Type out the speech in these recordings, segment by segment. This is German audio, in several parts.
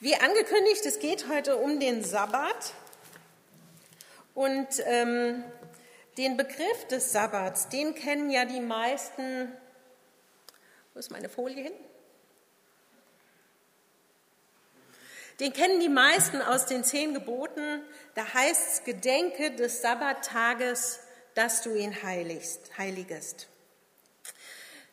Wie angekündigt, es geht heute um den Sabbat und ähm, den Begriff des Sabbats, den kennen ja die meisten. Wo ist meine Folie hin? Den kennen die meisten aus den zehn Geboten. Da heißt es, gedenke des Sabbattages, dass du ihn heiligst, heiligest.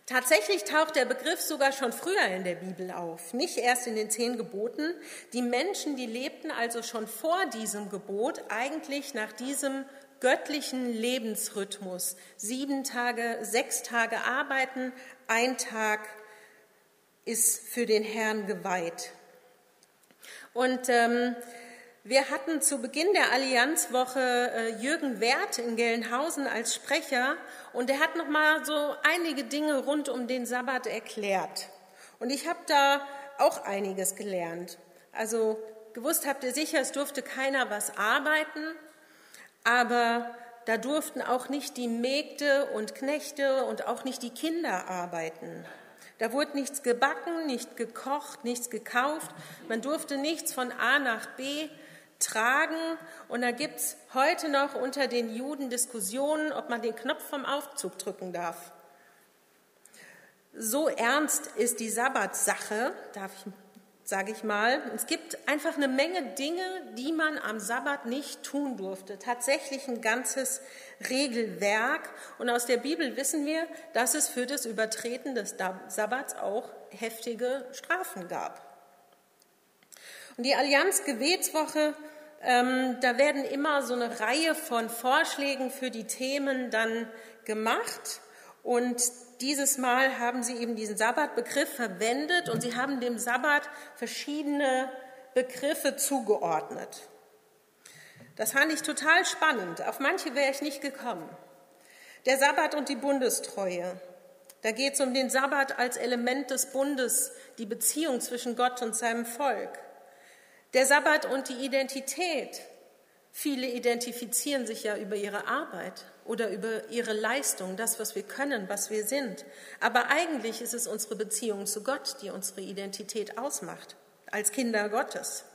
Tatsächlich taucht der Begriff sogar schon früher in der Bibel auf, nicht erst in den zehn Geboten. Die Menschen, die lebten also schon vor diesem Gebot eigentlich nach diesem göttlichen Lebensrhythmus. Sieben Tage, sechs Tage arbeiten, ein Tag ist für den Herrn geweiht. Und ähm, wir hatten zu Beginn der Allianzwoche äh, Jürgen Wert in Gelnhausen als Sprecher und er hat noch mal so einige Dinge rund um den Sabbat erklärt. Und ich habe da auch einiges gelernt. Also gewusst habt ihr sicher, es durfte keiner was arbeiten, aber da durften auch nicht die Mägde und Knechte und auch nicht die Kinder arbeiten. Da wurde nichts gebacken, nicht gekocht, nichts gekauft. Man durfte nichts von A nach B tragen. Und da gibt es heute noch unter den Juden Diskussionen, ob man den Knopf vom Aufzug drücken darf. So ernst ist die Sabbatsache, darf ich, sage ich mal. Es gibt einfach eine Menge Dinge, die man am Sabbat nicht tun durfte. Tatsächlich ein ganzes Regelwerk. Und aus der Bibel wissen wir, dass es für das Übertreten des Sabbats auch heftige Strafen gab. Und die Allianz Gebetswoche, ähm, da werden immer so eine Reihe von Vorschlägen für die Themen dann gemacht. Und dieses Mal haben sie eben diesen Sabbatbegriff verwendet und sie haben dem Sabbat verschiedene Begriffe zugeordnet. Das fand ich total spannend. Auf manche wäre ich nicht gekommen. Der Sabbat und die Bundestreue. Da geht es um den Sabbat als Element des Bundes, die Beziehung zwischen Gott und seinem Volk. Der Sabbat und die Identität. Viele identifizieren sich ja über ihre Arbeit oder über ihre Leistung, das, was wir können, was wir sind. Aber eigentlich ist es unsere Beziehung zu Gott, die unsere Identität ausmacht, als Kinder Gottes.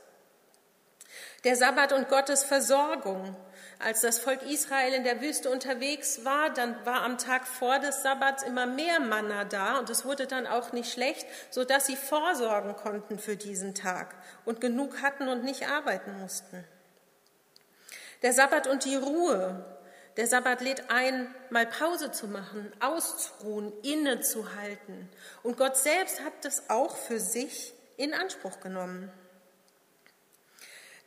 Der Sabbat und Gottes Versorgung. Als das Volk Israel in der Wüste unterwegs war, dann war am Tag vor des Sabbats immer mehr Manna da und es wurde dann auch nicht schlecht, so dass sie vorsorgen konnten für diesen Tag und genug hatten und nicht arbeiten mussten. Der Sabbat und die Ruhe. Der Sabbat lädt ein, mal Pause zu machen, auszuruhen, innezuhalten. Und Gott selbst hat das auch für sich in Anspruch genommen.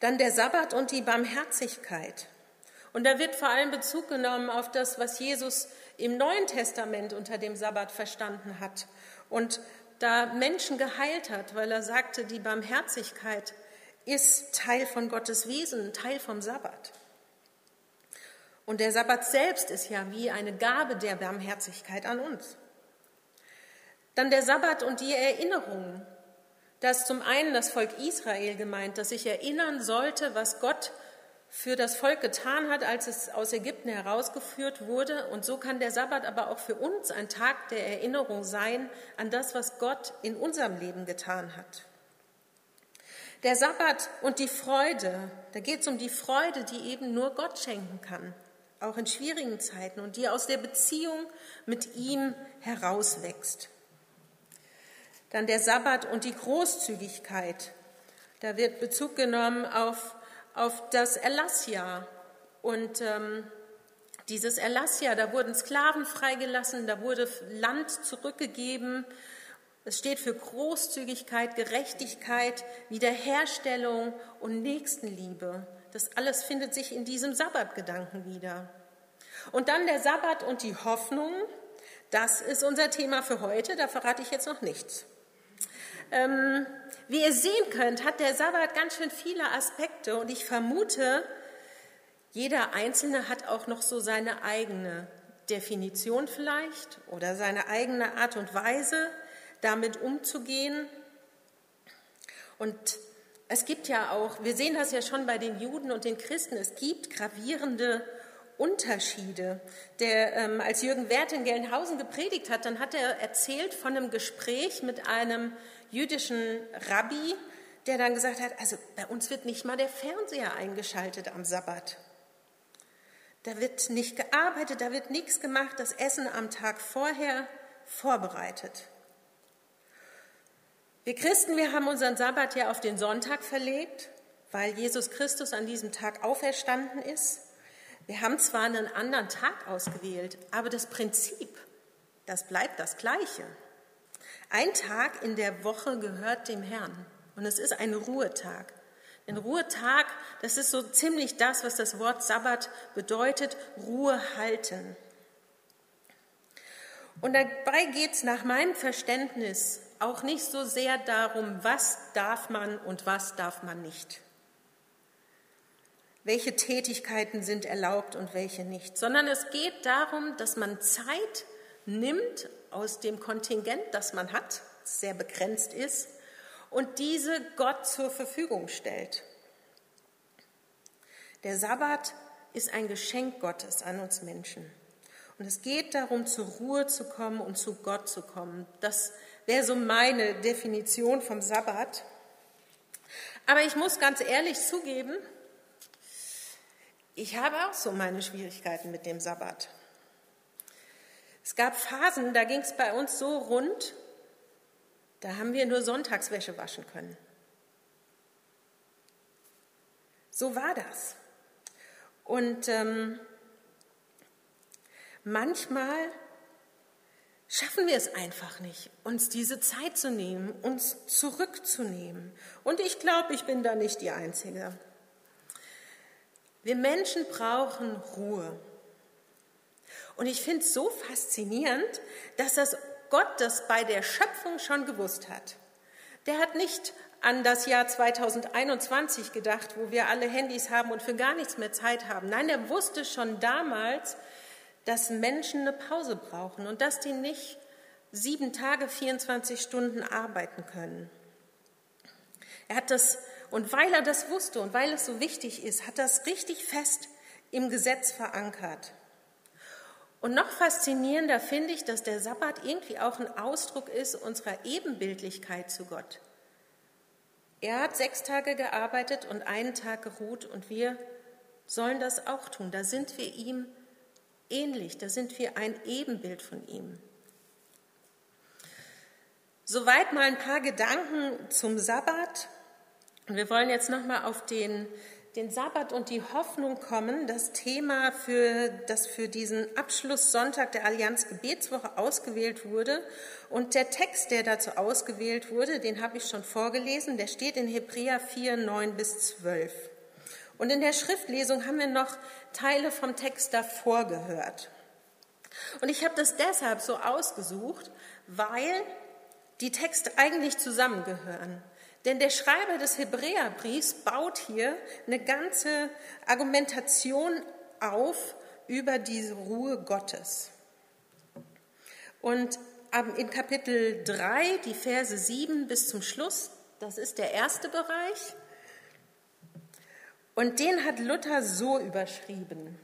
Dann der Sabbat und die Barmherzigkeit. Und da wird vor allem Bezug genommen auf das, was Jesus im Neuen Testament unter dem Sabbat verstanden hat und da Menschen geheilt hat, weil er sagte, die Barmherzigkeit ist Teil von Gottes Wesen, Teil vom Sabbat. Und der Sabbat selbst ist ja wie eine Gabe der Barmherzigkeit an uns. Dann der Sabbat und die Erinnerung, da ist zum einen das Volk Israel gemeint, das sich erinnern sollte, was Gott für das Volk getan hat, als es aus Ägypten herausgeführt wurde. Und so kann der Sabbat aber auch für uns ein Tag der Erinnerung sein an das, was Gott in unserem Leben getan hat. Der Sabbat und die Freude, da geht es um die Freude, die eben nur Gott schenken kann, auch in schwierigen Zeiten und die aus der Beziehung mit ihm herauswächst. Dann der Sabbat und die Großzügigkeit. Da wird Bezug genommen auf, auf das Erlassjahr. Und ähm, dieses Erlassjahr, da wurden Sklaven freigelassen, da wurde Land zurückgegeben. Es steht für Großzügigkeit, Gerechtigkeit, Wiederherstellung und Nächstenliebe. Das alles findet sich in diesem Sabbatgedanken wieder. Und dann der Sabbat und die Hoffnung. Das ist unser Thema für heute, da verrate ich jetzt noch nichts. Ähm, wie ihr sehen könnt, hat der Sabbat ganz schön viele Aspekte und ich vermute, jeder Einzelne hat auch noch so seine eigene Definition vielleicht oder seine eigene Art und Weise, damit umzugehen. Und es gibt ja auch, wir sehen das ja schon bei den Juden und den Christen, es gibt gravierende Unterschiede. Der, ähm, als Jürgen Wert in Gelnhausen gepredigt hat, dann hat er erzählt von einem Gespräch mit einem jüdischen Rabbi, der dann gesagt hat, also bei uns wird nicht mal der Fernseher eingeschaltet am Sabbat. Da wird nicht gearbeitet, da wird nichts gemacht, das Essen am Tag vorher vorbereitet. Wir Christen, wir haben unseren Sabbat ja auf den Sonntag verlegt, weil Jesus Christus an diesem Tag auferstanden ist. Wir haben zwar einen anderen Tag ausgewählt, aber das Prinzip, das bleibt das gleiche. Ein Tag in der Woche gehört dem Herrn und es ist ein Ruhetag. Ein Ruhetag, das ist so ziemlich das, was das Wort Sabbat bedeutet, Ruhe halten. Und dabei geht es nach meinem Verständnis auch nicht so sehr darum, was darf man und was darf man nicht. Welche Tätigkeiten sind erlaubt und welche nicht, sondern es geht darum, dass man Zeit nimmt aus dem Kontingent, das man hat, sehr begrenzt ist, und diese Gott zur Verfügung stellt. Der Sabbat ist ein Geschenk Gottes an uns Menschen. Und es geht darum, zur Ruhe zu kommen und zu Gott zu kommen. Das wäre so meine Definition vom Sabbat. Aber ich muss ganz ehrlich zugeben, ich habe auch so meine Schwierigkeiten mit dem Sabbat. Es gab Phasen, da ging es bei uns so rund, da haben wir nur Sonntagswäsche waschen können. So war das. Und ähm, manchmal schaffen wir es einfach nicht, uns diese Zeit zu nehmen, uns zurückzunehmen. Und ich glaube, ich bin da nicht die Einzige. Wir Menschen brauchen Ruhe. Und ich finde es so faszinierend, dass das Gott das bei der Schöpfung schon gewusst hat. Der hat nicht an das Jahr 2021 gedacht, wo wir alle Handys haben und für gar nichts mehr Zeit haben. Nein, er wusste schon damals, dass Menschen eine Pause brauchen und dass die nicht sieben Tage, 24 Stunden arbeiten können. Er hat das, und weil er das wusste und weil es so wichtig ist, hat das richtig fest im Gesetz verankert. Und noch faszinierender finde ich, dass der Sabbat irgendwie auch ein Ausdruck ist unserer Ebenbildlichkeit zu Gott. Er hat sechs Tage gearbeitet und einen Tag geruht und wir sollen das auch tun. Da sind wir ihm ähnlich, da sind wir ein Ebenbild von ihm. Soweit mal ein paar Gedanken zum Sabbat. Wir wollen jetzt nochmal auf den, den Sabbat und die Hoffnung kommen, das Thema, für, das für diesen Abschlusssonntag der Allianz Gebetswoche ausgewählt wurde. Und der Text, der dazu ausgewählt wurde, den habe ich schon vorgelesen, der steht in Hebräer 4, 9 bis 12. Und in der Schriftlesung haben wir noch Teile vom Text davor gehört. Und ich habe das deshalb so ausgesucht, weil die Texte eigentlich zusammengehören. Denn der Schreiber des Hebräerbriefs baut hier eine ganze Argumentation auf über diese Ruhe Gottes. Und in Kapitel 3, die Verse 7 bis zum Schluss, das ist der erste Bereich, und den hat Luther so überschrieben.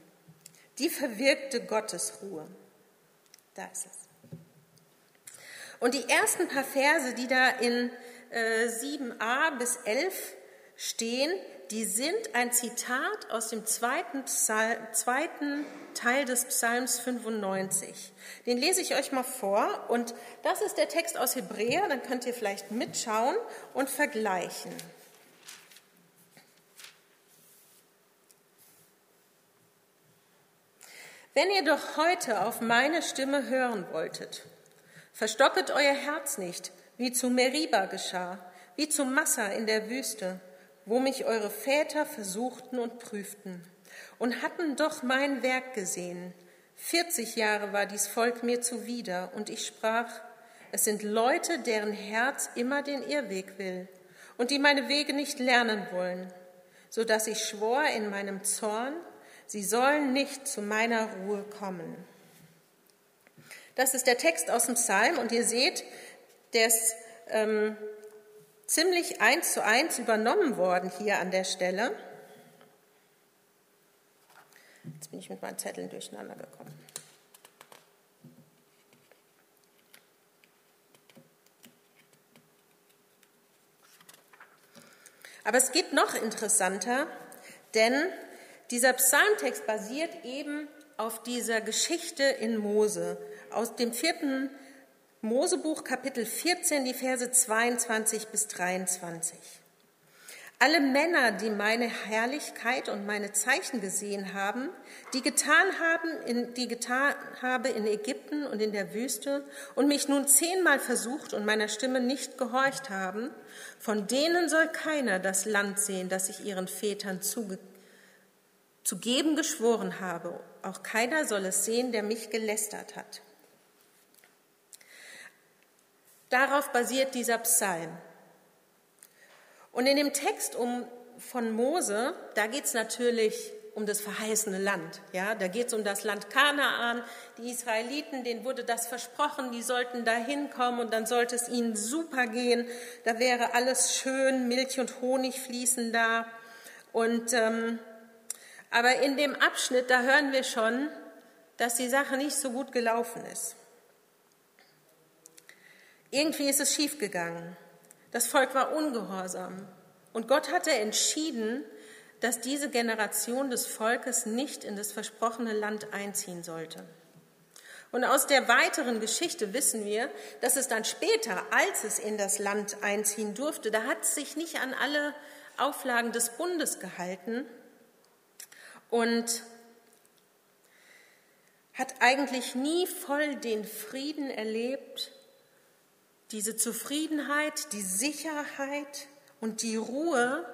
Die verwirkte Gottesruhe. Da ist es. Und die ersten paar Verse, die da in äh, 7a bis 11 stehen, die sind ein Zitat aus dem zweiten, Psal zweiten Teil des Psalms 95. Den lese ich euch mal vor und das ist der Text aus Hebräer, dann könnt ihr vielleicht mitschauen und vergleichen. Wenn ihr doch heute auf meine Stimme hören wolltet, verstocket euer Herz nicht, wie zu Meriba geschah, wie zu Massa in der Wüste, wo mich eure Väter versuchten und prüften und hatten doch mein Werk gesehen. Vierzig Jahre war dies Volk mir zuwider, und ich sprach, es sind Leute, deren Herz immer den Irrweg will und die meine Wege nicht lernen wollen, so dass ich schwor in meinem Zorn, Sie sollen nicht zu meiner Ruhe kommen. Das ist der Text aus dem Psalm und ihr seht, der ist ähm, ziemlich eins zu eins übernommen worden hier an der Stelle. Jetzt bin ich mit meinen Zetteln durcheinander gekommen. Aber es geht noch interessanter, denn dieser Psalmtext basiert eben auf dieser Geschichte in Mose aus dem vierten Mosebuch Kapitel 14, die Verse 22 bis 23. Alle Männer, die meine Herrlichkeit und meine Zeichen gesehen haben, die getan haben, in, die getan habe in Ägypten und in der Wüste und mich nun zehnmal versucht und meiner Stimme nicht gehorcht haben, von denen soll keiner das Land sehen, das ich ihren Vätern zuge zu geben geschworen habe. Auch keiner soll es sehen, der mich gelästert hat. Darauf basiert dieser Psalm. Und in dem Text um, von Mose, da geht es natürlich um das verheißene Land. Ja, da geht es um das Land Kanaan. Die Israeliten, denen wurde das versprochen, die sollten da hinkommen und dann sollte es ihnen super gehen. Da wäre alles schön, Milch und Honig fließen da. Und, ähm, aber in dem Abschnitt, da hören wir schon, dass die Sache nicht so gut gelaufen ist. Irgendwie ist es schiefgegangen. Das Volk war ungehorsam. Und Gott hatte entschieden, dass diese Generation des Volkes nicht in das versprochene Land einziehen sollte. Und aus der weiteren Geschichte wissen wir, dass es dann später, als es in das Land einziehen durfte, da hat es sich nicht an alle Auflagen des Bundes gehalten und hat eigentlich nie voll den Frieden erlebt, diese Zufriedenheit, die Sicherheit und die Ruhe,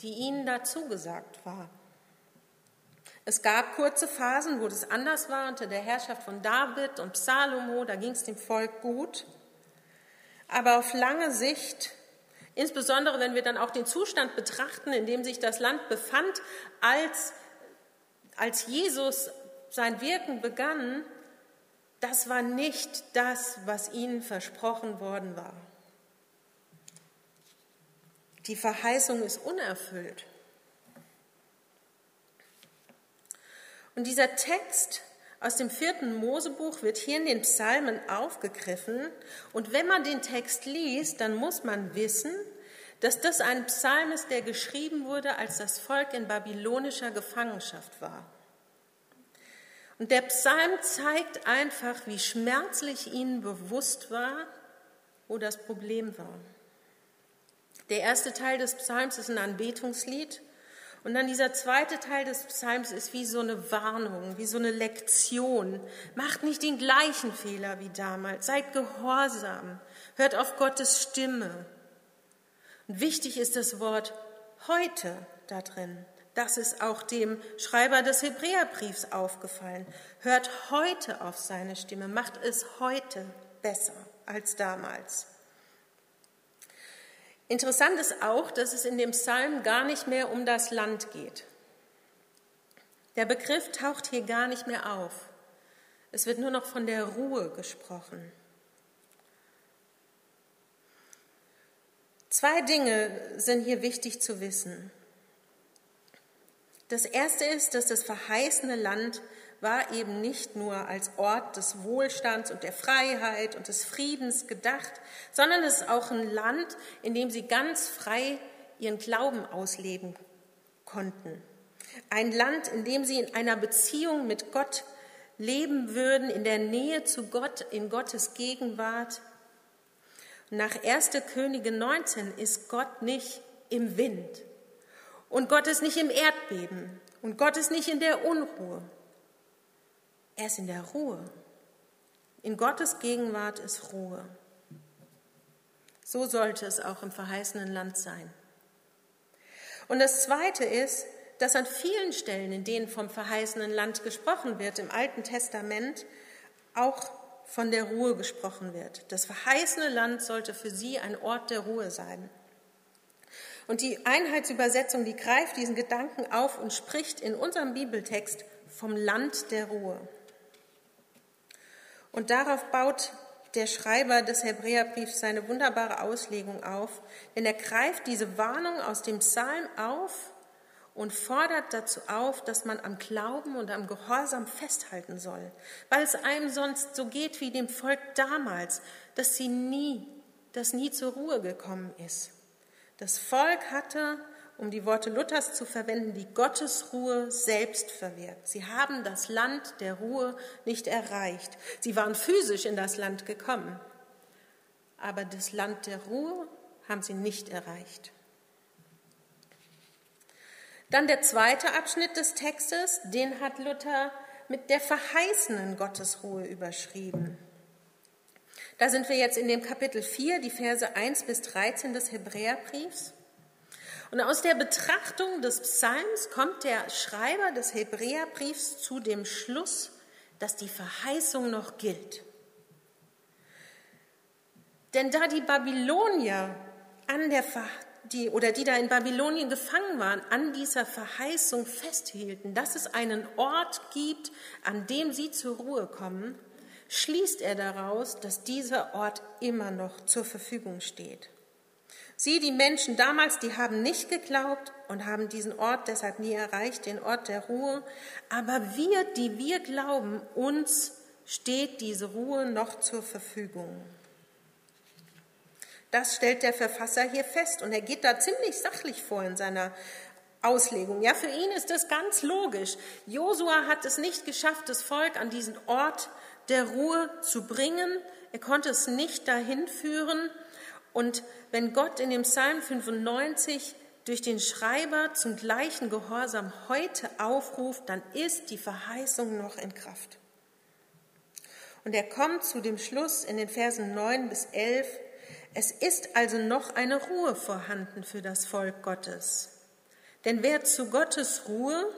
die ihnen dazu gesagt war. Es gab kurze Phasen, wo das anders war unter der Herrschaft von David und Salomo, da ging es dem Volk gut. Aber auf lange Sicht, insbesondere wenn wir dann auch den Zustand betrachten, in dem sich das Land befand, als, als Jesus sein Wirken begann, das war nicht das, was ihnen versprochen worden war. Die Verheißung ist unerfüllt. Und dieser Text aus dem vierten Mosebuch wird hier in den Psalmen aufgegriffen. Und wenn man den Text liest, dann muss man wissen, dass das ein Psalm ist, der geschrieben wurde, als das Volk in babylonischer Gefangenschaft war. Und der Psalm zeigt einfach, wie schmerzlich ihnen bewusst war, wo das Problem war. Der erste Teil des Psalms ist ein Anbetungslied und dann dieser zweite Teil des Psalms ist wie so eine Warnung, wie so eine Lektion. Macht nicht den gleichen Fehler wie damals, seid gehorsam, hört auf Gottes Stimme. Und wichtig ist das Wort heute da drin. Das ist auch dem Schreiber des Hebräerbriefs aufgefallen. Hört heute auf seine Stimme, macht es heute besser als damals. Interessant ist auch, dass es in dem Psalm gar nicht mehr um das Land geht. Der Begriff taucht hier gar nicht mehr auf. Es wird nur noch von der Ruhe gesprochen. Zwei Dinge sind hier wichtig zu wissen. Das erste ist, dass das verheißene Land war eben nicht nur als Ort des Wohlstands und der Freiheit und des Friedens gedacht, sondern es ist auch ein Land, in dem sie ganz frei ihren Glauben ausleben konnten. Ein Land, in dem sie in einer Beziehung mit Gott leben würden, in der Nähe zu Gott, in Gottes Gegenwart. Nach 1. Könige 19 ist Gott nicht im Wind, und Gott ist nicht im Erdbeben und Gott ist nicht in der Unruhe. Er ist in der Ruhe. In Gottes Gegenwart ist Ruhe. So sollte es auch im verheißenen Land sein. Und das Zweite ist, dass an vielen Stellen, in denen vom verheißenen Land gesprochen wird, im Alten Testament auch von der Ruhe gesprochen wird. Das verheißene Land sollte für sie ein Ort der Ruhe sein. Und die Einheitsübersetzung, die greift diesen Gedanken auf und spricht in unserem Bibeltext vom Land der Ruhe. Und darauf baut der Schreiber des Hebräerbriefs seine wunderbare Auslegung auf, denn er greift diese Warnung aus dem Psalm auf und fordert dazu auf, dass man am Glauben und am Gehorsam festhalten soll, weil es einem sonst so geht wie dem Volk damals, dass sie nie, das nie zur Ruhe gekommen ist Das Volk hatte, um die Worte Luthers zu verwenden, die Gottesruhe selbst verwehrt. Sie haben das Land der Ruhe nicht erreicht. Sie waren physisch in das Land gekommen, aber das Land der Ruhe haben sie nicht erreicht. Dann der zweite Abschnitt des Textes, den hat Luther mit der verheißenen Gottesruhe überschrieben. Da sind wir jetzt in dem Kapitel 4, die Verse 1 bis 13 des Hebräerbriefs. Und aus der Betrachtung des Psalms kommt der Schreiber des Hebräerbriefs zu dem Schluss, dass die Verheißung noch gilt. Denn da die Babylonier an der die oder die da in Babylonien gefangen waren, an dieser Verheißung festhielten, dass es einen Ort gibt, an dem sie zur Ruhe kommen, schließt er daraus, dass dieser Ort immer noch zur Verfügung steht. Sie, die Menschen damals, die haben nicht geglaubt und haben diesen Ort deshalb nie erreicht, den Ort der Ruhe. Aber wir, die wir glauben, uns steht diese Ruhe noch zur Verfügung. Das stellt der Verfasser hier fest und er geht da ziemlich sachlich vor in seiner Auslegung. Ja, für ihn ist das ganz logisch. Josua hat es nicht geschafft, das Volk an diesen Ort der Ruhe zu bringen. Er konnte es nicht dahin führen. Und wenn Gott in dem Psalm 95 durch den Schreiber zum gleichen Gehorsam heute aufruft, dann ist die Verheißung noch in Kraft. Und er kommt zu dem Schluss in den Versen 9 bis 11, es ist also noch eine Ruhe vorhanden für das Volk Gottes. Denn wer zu Gottes Ruhe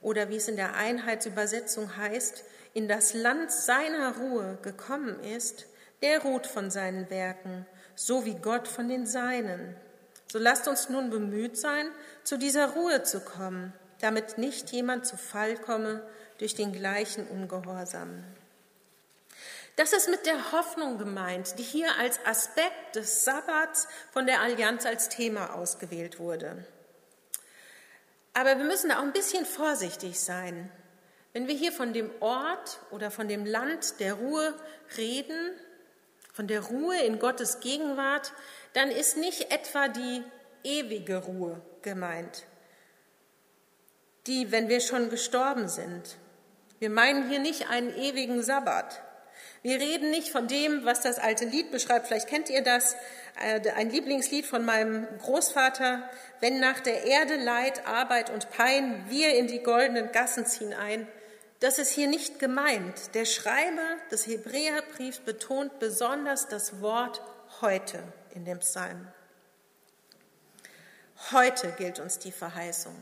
oder wie es in der Einheitsübersetzung heißt, in das Land seiner Ruhe gekommen ist, der ruht von seinen Werken, so wie Gott von den Seinen. So lasst uns nun bemüht sein, zu dieser Ruhe zu kommen, damit nicht jemand zu Fall komme durch den gleichen Ungehorsam. Das ist mit der Hoffnung gemeint, die hier als Aspekt des Sabbats von der Allianz als Thema ausgewählt wurde. Aber wir müssen da auch ein bisschen vorsichtig sein. Wenn wir hier von dem Ort oder von dem Land der Ruhe reden, von der Ruhe in Gottes Gegenwart, dann ist nicht etwa die ewige Ruhe gemeint, die, wenn wir schon gestorben sind. Wir meinen hier nicht einen ewigen Sabbat. Wir reden nicht von dem, was das alte Lied beschreibt. Vielleicht kennt ihr das, äh, ein Lieblingslied von meinem Großvater. Wenn nach der Erde Leid, Arbeit und Pein wir in die goldenen Gassen ziehen ein. Das ist hier nicht gemeint. Der Schreiber des Hebräerbriefs betont besonders das Wort heute in dem Psalm. Heute gilt uns die Verheißung.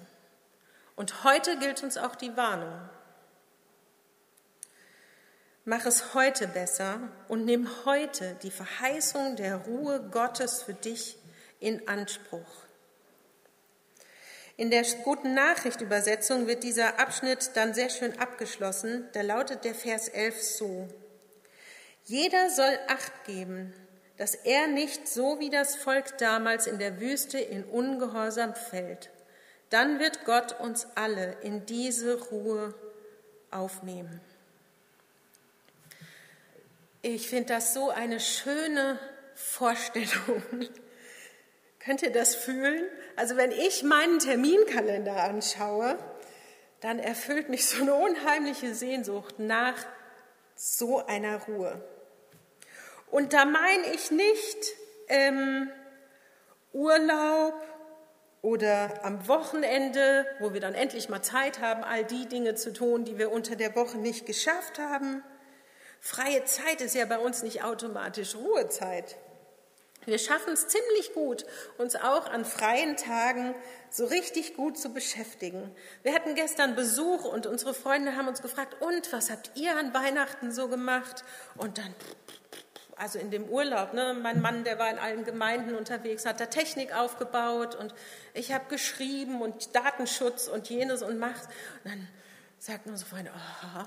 Und heute gilt uns auch die Warnung. Mach es heute besser und nimm heute die Verheißung der Ruhe Gottes für dich in Anspruch. In der guten Nachricht Übersetzung wird dieser Abschnitt dann sehr schön abgeschlossen. Da lautet der Vers 11 so. Jeder soll Acht geben, dass er nicht so wie das Volk damals in der Wüste in Ungehorsam fällt. Dann wird Gott uns alle in diese Ruhe aufnehmen. Ich finde das so eine schöne Vorstellung. Könnt ihr das fühlen? Also wenn ich meinen Terminkalender anschaue, dann erfüllt mich so eine unheimliche Sehnsucht nach so einer Ruhe. Und da meine ich nicht ähm, Urlaub oder am Wochenende, wo wir dann endlich mal Zeit haben, all die Dinge zu tun, die wir unter der Woche nicht geschafft haben, Freie Zeit ist ja bei uns nicht automatisch Ruhezeit. Wir schaffen es ziemlich gut, uns auch an freien Tagen so richtig gut zu beschäftigen. Wir hatten gestern Besuch und unsere Freunde haben uns gefragt, und was habt ihr an Weihnachten so gemacht? Und dann, also in dem Urlaub, ne, mein Mann, der war in allen Gemeinden unterwegs, hat da Technik aufgebaut und ich habe geschrieben und Datenschutz und jenes und macht. Und dann sagten unsere Freunde, aha,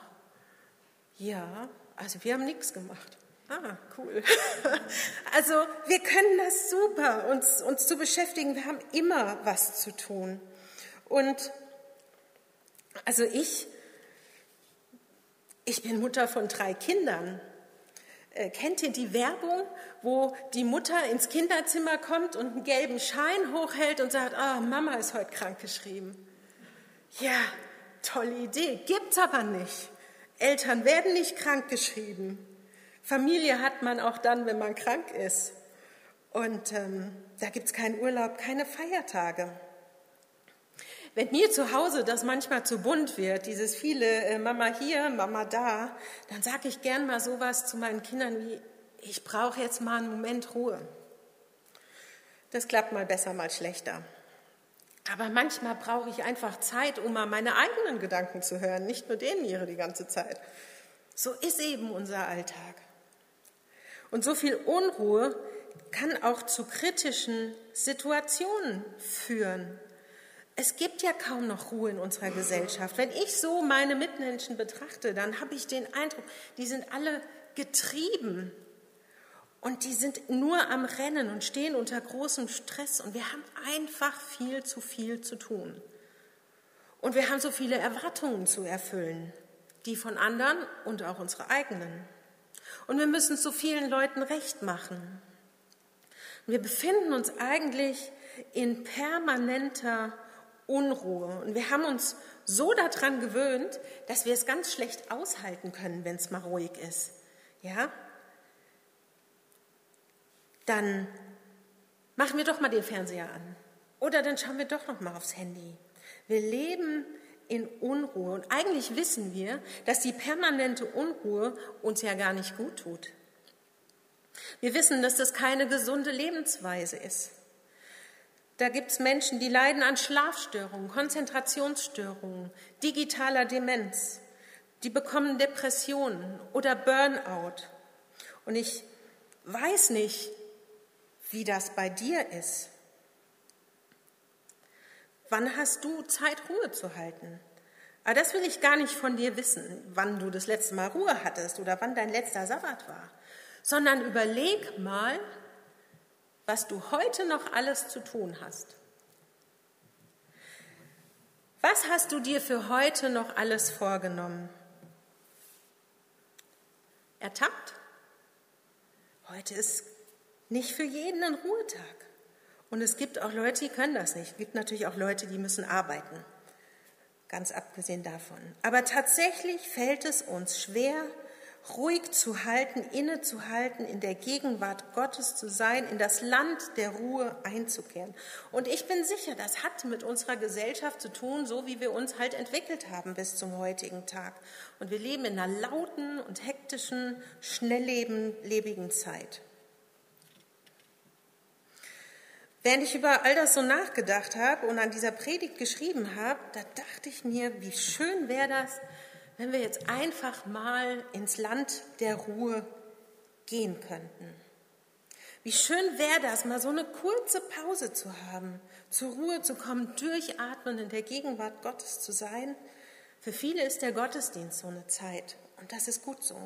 ja, also wir haben nichts gemacht. Ah, cool. Also wir können das super, uns, uns zu beschäftigen. Wir haben immer was zu tun. Und also ich, ich bin Mutter von drei Kindern. Äh, kennt ihr die Werbung, wo die Mutter ins Kinderzimmer kommt und einen gelben Schein hochhält und sagt, ah, Mama ist heute krankgeschrieben? Ja, tolle Idee, gibt's aber nicht. Eltern werden nicht krankgeschrieben. Familie hat man auch dann, wenn man krank ist. Und ähm, da gibt's keinen Urlaub, keine Feiertage. Wenn mir zu Hause das manchmal zu bunt wird, dieses viele äh, Mama hier, Mama da, dann sage ich gern mal sowas zu meinen Kindern wie, ich brauche jetzt mal einen Moment Ruhe. Das klappt mal besser, mal schlechter. Aber manchmal brauche ich einfach Zeit, um mal meine eigenen Gedanken zu hören, nicht nur denen ihre die ganze Zeit. So ist eben unser Alltag. Und so viel Unruhe kann auch zu kritischen Situationen führen. Es gibt ja kaum noch Ruhe in unserer Gesellschaft. Wenn ich so meine Mitmenschen betrachte, dann habe ich den Eindruck, die sind alle getrieben und die sind nur am Rennen und stehen unter großem Stress und wir haben einfach viel zu viel zu tun. Und wir haben so viele Erwartungen zu erfüllen, die von anderen und auch unsere eigenen. Und wir müssen so vielen Leuten recht machen. Wir befinden uns eigentlich in permanenter Unruhe. Und wir haben uns so daran gewöhnt, dass wir es ganz schlecht aushalten können, wenn es mal ruhig ist. Ja? Dann machen wir doch mal den Fernseher an. Oder dann schauen wir doch noch mal aufs Handy. Wir leben in Unruhe. Und eigentlich wissen wir, dass die permanente Unruhe uns ja gar nicht gut tut. Wir wissen, dass das keine gesunde Lebensweise ist. Da gibt es Menschen, die leiden an Schlafstörungen, Konzentrationsstörungen, digitaler Demenz. Die bekommen Depressionen oder Burnout. Und ich weiß nicht, wie das bei dir ist. Wann hast du Zeit, Ruhe zu halten? Aber das will ich gar nicht von dir wissen, wann du das letzte Mal Ruhe hattest oder wann dein letzter Sabbat war, sondern überleg mal, was du heute noch alles zu tun hast. Was hast du dir für heute noch alles vorgenommen? Ertappt? Heute ist nicht für jeden ein Ruhetag. Und es gibt auch Leute, die können das nicht. Es gibt natürlich auch Leute, die müssen arbeiten. Ganz abgesehen davon. Aber tatsächlich fällt es uns schwer, ruhig zu halten, innezuhalten, in der Gegenwart Gottes zu sein, in das Land der Ruhe einzukehren. Und ich bin sicher, das hat mit unserer Gesellschaft zu tun, so wie wir uns halt entwickelt haben bis zum heutigen Tag. Und wir leben in einer lauten und hektischen, schnelllebigen Zeit. Während ich über all das so nachgedacht habe und an dieser Predigt geschrieben habe, da dachte ich mir, wie schön wäre das, wenn wir jetzt einfach mal ins Land der Ruhe gehen könnten. Wie schön wäre das, mal so eine kurze Pause zu haben, zur Ruhe zu kommen, durchatmen, in der Gegenwart Gottes zu sein. Für viele ist der Gottesdienst so eine Zeit und das ist gut so.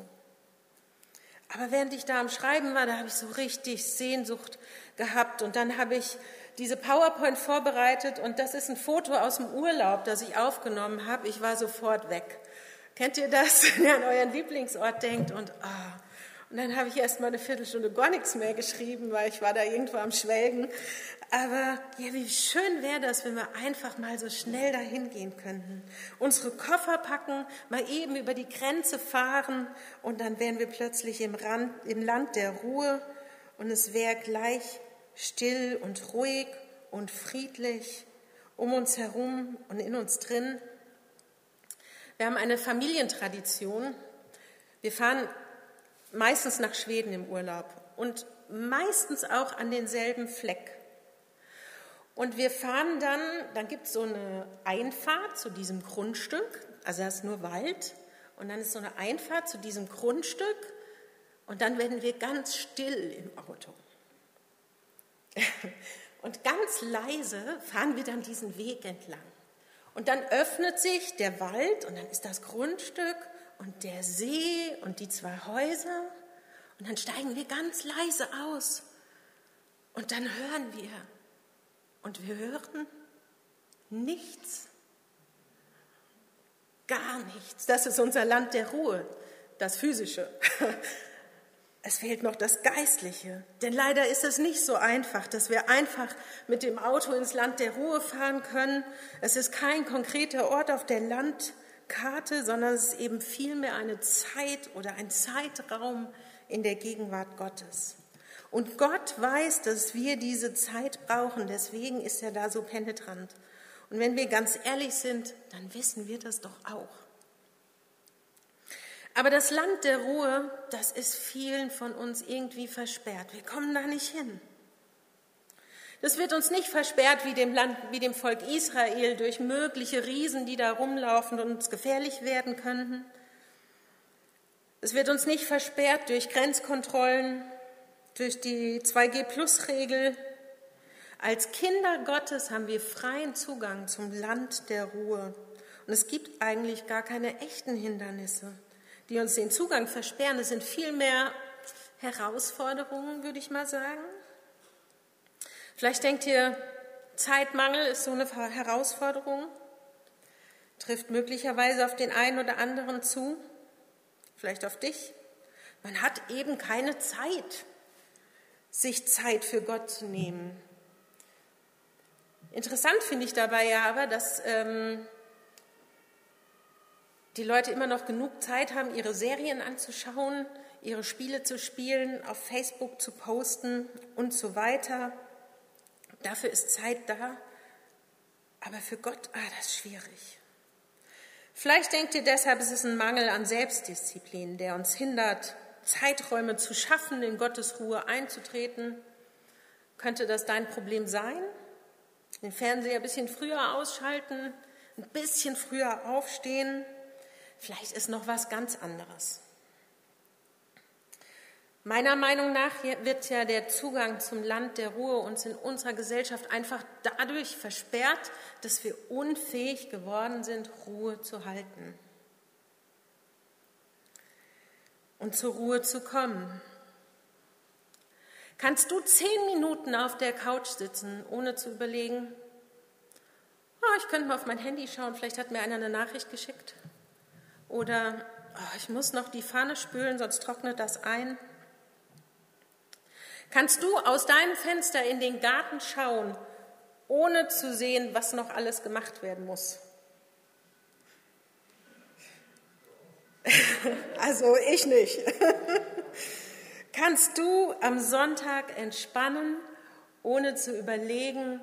Aber während ich da am Schreiben war, da habe ich so richtig Sehnsucht gehabt und dann habe ich diese PowerPoint vorbereitet und das ist ein Foto aus dem Urlaub, das ich aufgenommen habe. Ich war sofort weg. Kennt ihr das, wenn ihr an euren Lieblingsort denkt und ah, und dann habe ich erst mal eine Viertelstunde gar nichts mehr geschrieben, weil ich war da irgendwo am Schwelgen. Aber ja, wie schön wäre das, wenn wir einfach mal so schnell dahin gehen könnten. Unsere Koffer packen, mal eben über die Grenze fahren und dann wären wir plötzlich im, Rand, im Land der Ruhe und es wäre gleich still und ruhig und friedlich um uns herum und in uns drin. Wir haben eine Familientradition. Wir fahren meistens nach Schweden im Urlaub und meistens auch an denselben Fleck. Und wir fahren dann, dann gibt es so eine Einfahrt zu diesem Grundstück, also da ist nur Wald, und dann ist so eine Einfahrt zu diesem Grundstück und dann werden wir ganz still im Auto. Und ganz leise fahren wir dann diesen Weg entlang. Und dann öffnet sich der Wald und dann ist das Grundstück und der See und die zwei Häuser. Und dann steigen wir ganz leise aus. Und dann hören wir. Und wir hören nichts. Gar nichts. Das ist unser Land der Ruhe, das physische. es fehlt noch das Geistliche. Denn leider ist es nicht so einfach, dass wir einfach mit dem Auto ins Land der Ruhe fahren können. Es ist kein konkreter Ort auf der Landkarte, sondern es ist eben vielmehr eine Zeit oder ein Zeitraum in der Gegenwart Gottes. Und Gott weiß, dass wir diese Zeit brauchen. Deswegen ist er da so penetrant. Und wenn wir ganz ehrlich sind, dann wissen wir das doch auch. Aber das Land der Ruhe, das ist vielen von uns irgendwie versperrt. Wir kommen da nicht hin. Das wird uns nicht versperrt wie dem, Land, wie dem Volk Israel durch mögliche Riesen, die da rumlaufen und uns gefährlich werden könnten. Es wird uns nicht versperrt durch Grenzkontrollen, durch die 2G-Plus-Regel. Als Kinder Gottes haben wir freien Zugang zum Land der Ruhe. Und es gibt eigentlich gar keine echten Hindernisse die uns den Zugang versperren. Es sind vielmehr Herausforderungen, würde ich mal sagen. Vielleicht denkt ihr, Zeitmangel ist so eine Herausforderung, trifft möglicherweise auf den einen oder anderen zu, vielleicht auf dich. Man hat eben keine Zeit, sich Zeit für Gott zu nehmen. Interessant finde ich dabei ja aber, dass ähm, die Leute immer noch genug Zeit haben, ihre Serien anzuschauen, ihre Spiele zu spielen, auf Facebook zu posten und so weiter. Dafür ist Zeit da, aber für Gott, ah, das ist schwierig. Vielleicht denkt ihr deshalb, es ist ein Mangel an Selbstdisziplin, der uns hindert, Zeiträume zu schaffen, in Gottes Ruhe einzutreten. Könnte das dein Problem sein? Den Fernseher ein bisschen früher ausschalten, ein bisschen früher aufstehen, Vielleicht ist noch was ganz anderes. Meiner Meinung nach wird ja der Zugang zum Land der Ruhe uns in unserer Gesellschaft einfach dadurch versperrt, dass wir unfähig geworden sind, Ruhe zu halten und zur Ruhe zu kommen. Kannst du zehn Minuten auf der Couch sitzen, ohne zu überlegen, oh, ich könnte mal auf mein Handy schauen, vielleicht hat mir einer eine Nachricht geschickt? Oder oh, ich muss noch die Pfanne spülen, sonst trocknet das ein. Kannst du aus deinem Fenster in den Garten schauen, ohne zu sehen, was noch alles gemacht werden muss? Also ich nicht. Kannst du am Sonntag entspannen, ohne zu überlegen,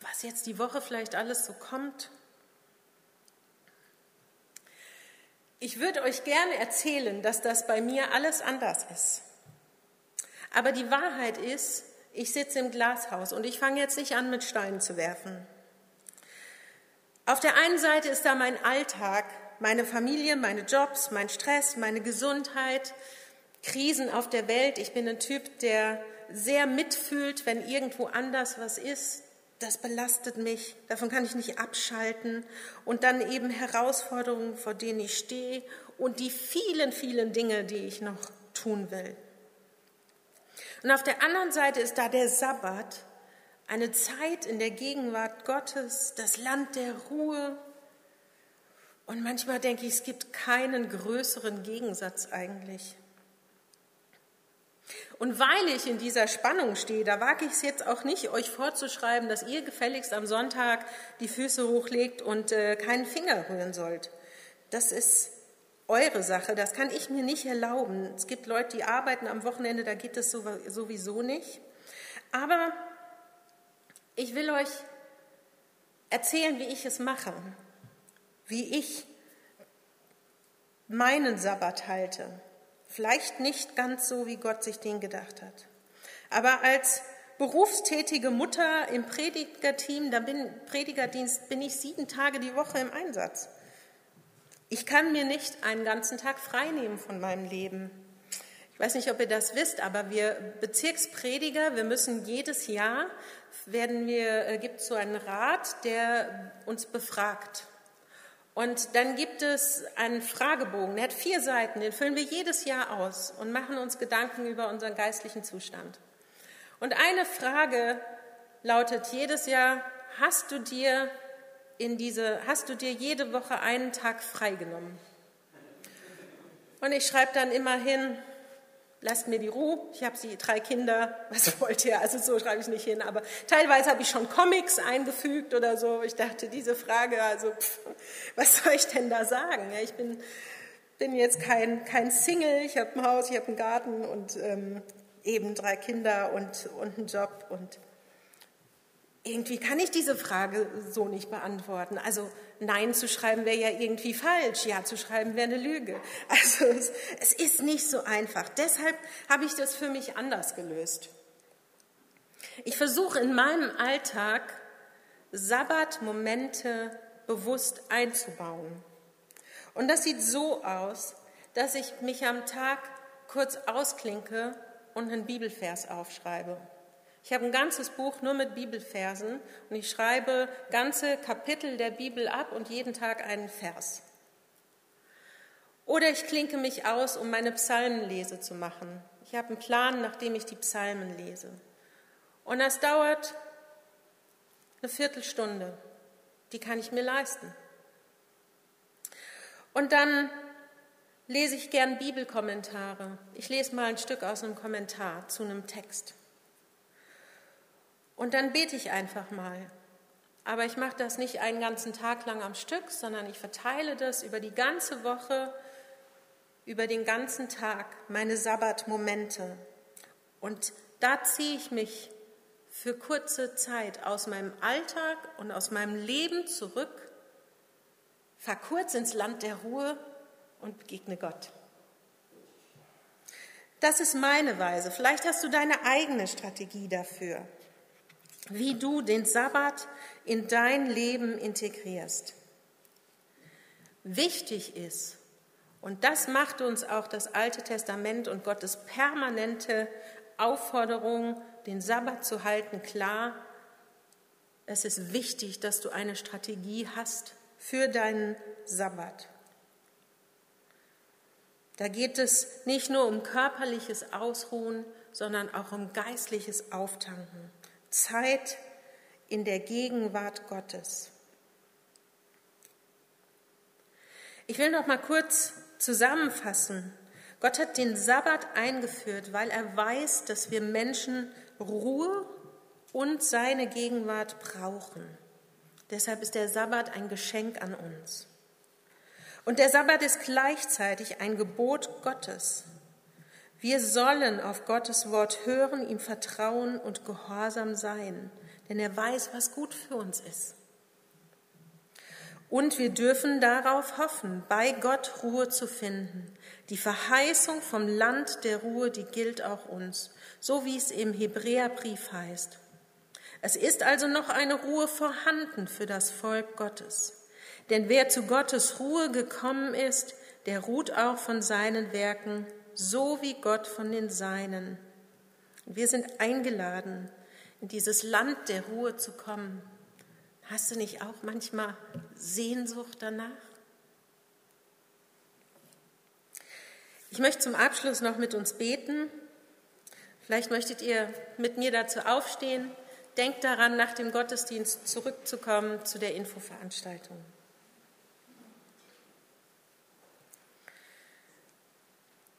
was jetzt die Woche vielleicht alles so kommt? Ich würde euch gerne erzählen, dass das bei mir alles anders ist. Aber die Wahrheit ist, ich sitze im Glashaus und ich fange jetzt nicht an, mit Steinen zu werfen. Auf der einen Seite ist da mein Alltag, meine Familie, meine Jobs, mein Stress, meine Gesundheit, Krisen auf der Welt. Ich bin ein Typ, der sehr mitfühlt, wenn irgendwo anders was ist, das belastet mich, davon kann ich nicht abschalten. Und dann eben Herausforderungen, vor denen ich stehe und die vielen, vielen Dinge, die ich noch tun will. Und auf der anderen Seite ist da der Sabbat, eine Zeit in der Gegenwart Gottes, das Land der Ruhe. Und manchmal denke ich, es gibt keinen größeren Gegensatz eigentlich. Und weil ich in dieser Spannung stehe, da wage ich es jetzt auch nicht, euch vorzuschreiben, dass ihr gefälligst am Sonntag die Füße hochlegt und äh, keinen Finger rühren sollt. Das ist eure Sache, das kann ich mir nicht erlauben. Es gibt Leute, die arbeiten am Wochenende, da geht es sowieso nicht. Aber ich will euch erzählen, wie ich es mache, wie ich meinen Sabbat halte. Vielleicht nicht ganz so, wie Gott sich den gedacht hat. Aber als berufstätige Mutter im Predigerteam, da bin, Predigerdienst, bin ich sieben Tage die Woche im Einsatz. Ich kann mir nicht einen ganzen Tag freinehmen von meinem Leben. Ich weiß nicht, ob ihr das wisst, aber wir Bezirksprediger, wir müssen jedes Jahr, werden wir, äh, gibt es so einen Rat, der uns befragt. Und dann gibt es einen Fragebogen, der hat vier Seiten, den füllen wir jedes Jahr aus und machen uns Gedanken über unseren geistlichen Zustand. Und eine Frage lautet jedes Jahr, hast du dir in diese, hast du dir jede Woche einen Tag freigenommen? Und ich schreibe dann immer hin, lasst mir die Ruhe, ich habe sie drei Kinder, was wollt ihr? Also so schreibe ich nicht hin, aber teilweise habe ich schon Comics eingefügt oder so. Ich dachte, diese Frage, also pff, was soll ich denn da sagen? Ich bin, bin jetzt kein, kein Single, ich habe ein Haus, ich habe einen Garten und ähm, eben drei Kinder und, und einen Job und irgendwie kann ich diese Frage so nicht beantworten. Also Nein zu schreiben wäre ja irgendwie falsch, Ja zu schreiben wäre eine Lüge. Also es, es ist nicht so einfach. Deshalb habe ich das für mich anders gelöst. Ich versuche in meinem Alltag Sabbatmomente bewusst einzubauen. Und das sieht so aus, dass ich mich am Tag kurz ausklinke und einen Bibelvers aufschreibe. Ich habe ein ganzes Buch nur mit Bibelversen und ich schreibe ganze Kapitel der Bibel ab und jeden Tag einen Vers. Oder ich klinke mich aus, um meine Psalmenlese zu machen. Ich habe einen Plan, nachdem ich die Psalmen lese. Und das dauert eine Viertelstunde. Die kann ich mir leisten. Und dann lese ich gern Bibelkommentare. Ich lese mal ein Stück aus einem Kommentar zu einem Text. Und dann bete ich einfach mal. Aber ich mache das nicht einen ganzen Tag lang am Stück, sondern ich verteile das über die ganze Woche, über den ganzen Tag, meine Sabbatmomente. Und da ziehe ich mich für kurze Zeit aus meinem Alltag und aus meinem Leben zurück, fahr kurz ins Land der Ruhe und begegne Gott. Das ist meine Weise. Vielleicht hast du deine eigene Strategie dafür wie du den Sabbat in dein Leben integrierst. Wichtig ist, und das macht uns auch das Alte Testament und Gottes permanente Aufforderung, den Sabbat zu halten, klar, es ist wichtig, dass du eine Strategie hast für deinen Sabbat. Da geht es nicht nur um körperliches Ausruhen, sondern auch um geistliches Auftanken. Zeit in der Gegenwart Gottes. Ich will noch mal kurz zusammenfassen. Gott hat den Sabbat eingeführt, weil er weiß, dass wir Menschen Ruhe und seine Gegenwart brauchen. Deshalb ist der Sabbat ein Geschenk an uns. Und der Sabbat ist gleichzeitig ein Gebot Gottes. Wir sollen auf Gottes Wort hören, ihm vertrauen und gehorsam sein, denn er weiß, was gut für uns ist. Und wir dürfen darauf hoffen, bei Gott Ruhe zu finden. Die Verheißung vom Land der Ruhe, die gilt auch uns, so wie es im Hebräerbrief heißt. Es ist also noch eine Ruhe vorhanden für das Volk Gottes. Denn wer zu Gottes Ruhe gekommen ist, der ruht auch von seinen Werken so wie Gott von den Seinen. wir sind eingeladen, in dieses Land der Ruhe zu kommen. Hast du nicht auch manchmal Sehnsucht danach? Ich möchte zum Abschluss noch mit uns beten. Vielleicht möchtet ihr mit mir dazu aufstehen. Denkt daran, nach dem Gottesdienst zurückzukommen zu der Infoveranstaltung.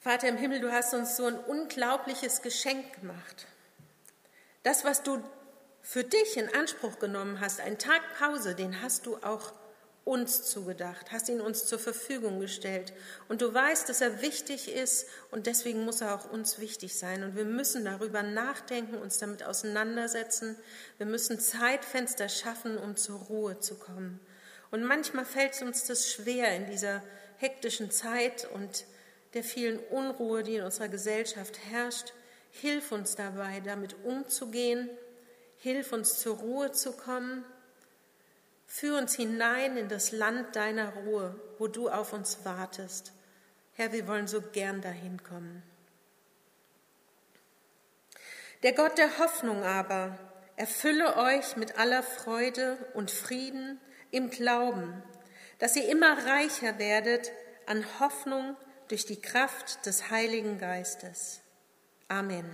Vater im Himmel, du hast uns so ein unglaubliches Geschenk gemacht. Das, was du für dich in Anspruch genommen hast, einen Tag Pause, den hast du auch uns zugedacht, hast ihn uns zur Verfügung gestellt. Und du weißt, dass er wichtig ist und deswegen muss er auch uns wichtig sein. Und wir müssen darüber nachdenken, uns damit auseinandersetzen. Wir müssen Zeitfenster schaffen, um zur Ruhe zu kommen. Und manchmal fällt uns das schwer in dieser hektischen Zeit und der vielen Unruhe, die in unserer Gesellschaft herrscht. Hilf uns dabei, damit umzugehen. Hilf uns zur Ruhe zu kommen. Führ uns hinein in das Land deiner Ruhe, wo du auf uns wartest. Herr, wir wollen so gern dahin kommen. Der Gott der Hoffnung aber erfülle euch mit aller Freude und Frieden im Glauben, dass ihr immer reicher werdet an Hoffnung durch die Kraft des Heiligen Geistes. Amen.